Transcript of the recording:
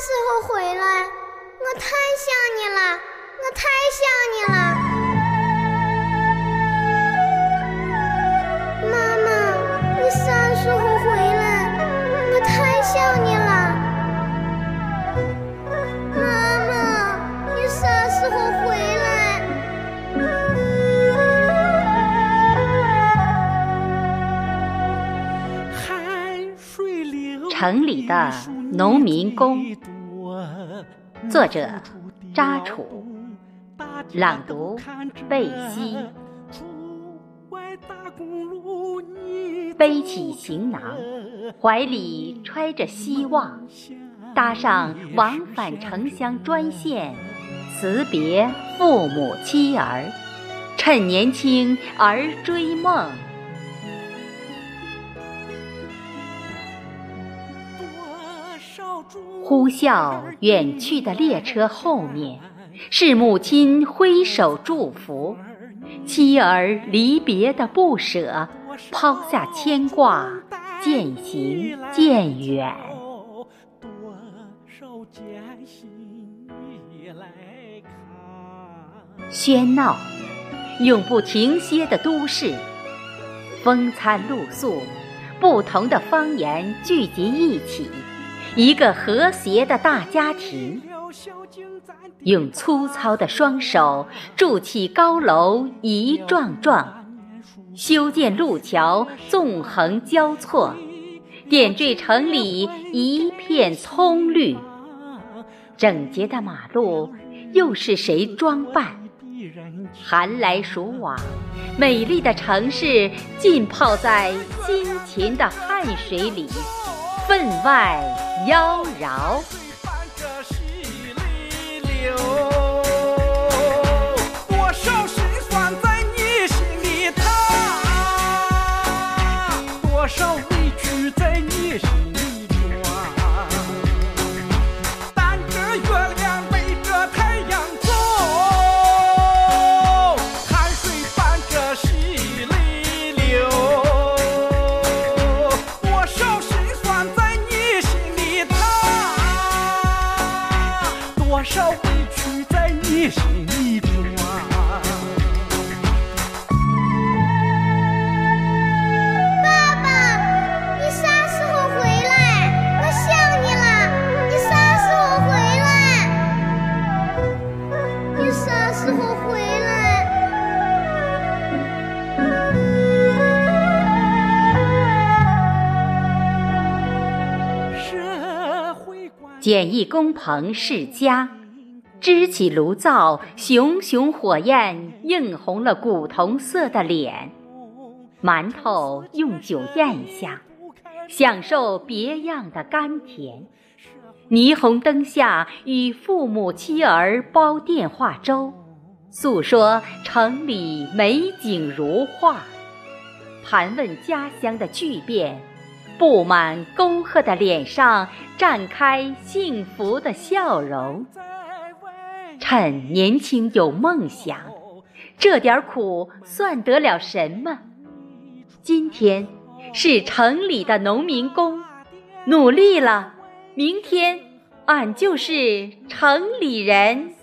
时候回来？我太想你了，我太想你了。妈妈，你啥时候回来？我太想你了。妈妈，你啥时候回来？城里的农民工，作者扎楚，朗读贝西。背起行囊，怀里揣着希望，搭上往返城乡专线，辞别父母妻儿，趁年轻而追梦。呼啸远去的列车后面，是母亲挥手祝福，妻儿离别的不舍，抛下牵挂，渐行渐远。喧闹，永不停歇的都市，风餐露宿，不同的方言聚集一起。一个和谐的大家庭，用粗糙的双手筑起高楼一幢幢，修建路桥纵横交错，点缀城里一片葱绿。整洁的马路又是谁装扮？寒来暑往，美丽的城市浸泡在辛勤的汗水里。分外妖娆。多少委屈在你心里装。爸爸，你啥时候回来？我想你了。你啥时候回来？你啥时候回来？社会观简易工棚是家，支起炉灶，熊熊火焰映红了古铜色的脸。馒头用酒咽下，享受别样的甘甜。霓虹灯下，与父母妻儿煲电话粥，诉说城里美景如画，盘问家乡的巨变。布满沟壑的脸上绽开幸福的笑容。趁年轻有梦想，这点苦算得了什么？今天是城里的农民工，努力了，明天俺就是城里人。